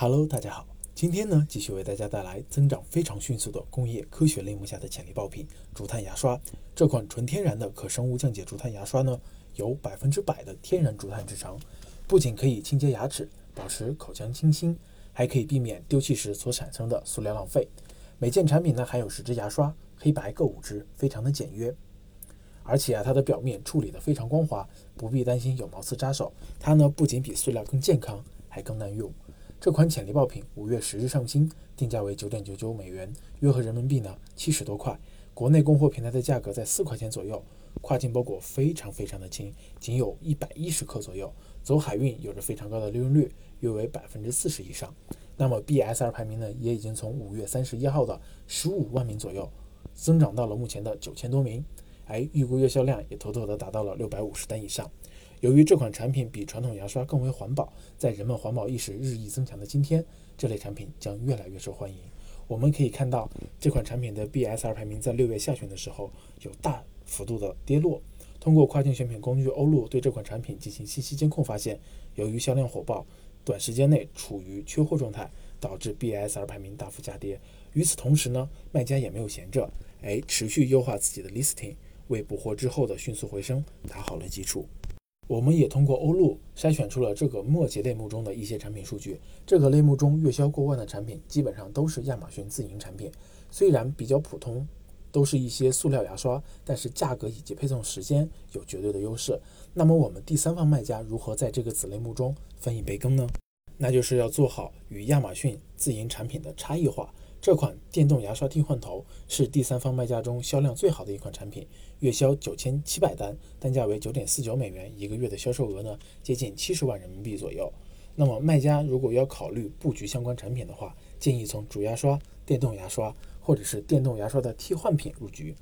Hello，大家好，今天呢继续为大家带来增长非常迅速的工业科学类目下的潜力爆品——竹炭牙刷。这款纯天然的可生物降解竹炭牙刷呢，由百分之百的天然竹炭制成，不仅可以清洁牙齿、保持口腔清新，还可以避免丢弃时所产生的塑料浪费。每件产品呢含有十支牙刷，黑白各五支，非常的简约。而且啊，它的表面处理的非常光滑，不必担心有毛刺扎手。它呢不仅比塑料更健康，还更耐用。这款潜力爆品五月十日上新，定价为九点九九美元，约合人民币呢七十多块。国内供货平台的价格在四块钱左右。跨境包裹非常非常的轻，仅有一百一十克左右。走海运有着非常高的利润率，约为百分之四十以上。那么 BSR 排名呢，也已经从五月三十一号的十五万名左右，增长到了目前的九千多名。哎，预估月销量也妥妥的达到了六百五十单以上。由于这款产品比传统牙刷更为环保，在人们环保意识日益增强的今天，这类产品将越来越受欢迎。我们可以看到，这款产品的 BSR 排名在六月下旬的时候有大幅度的跌落。通过跨境选品工具欧路对这款产品进行信息监控，发现由于销量火爆，短时间内处于缺货状态，导致 BSR 排名大幅下跌。与此同时呢，卖家也没有闲着，哎，持续优化自己的 listing，为补货之后的迅速回升打好了基础。我们也通过欧路筛选出了这个末节类目中的一些产品数据。这个类目中月销过万的产品，基本上都是亚马逊自营产品。虽然比较普通，都是一些塑料牙刷，但是价格以及配送时间有绝对的优势。那么我们第三方卖家如何在这个子类目中分一杯羹呢？那就是要做好与亚马逊自营产品的差异化。这款电动牙刷替换头是第三方卖家中销量最好的一款产品，月销九千七百单，单价为九点四九美元，一个月的销售额呢接近七十万人民币左右。那么卖家如果要考虑布局相关产品的话，建议从主牙刷、电动牙刷或者是电动牙刷的替换品入局。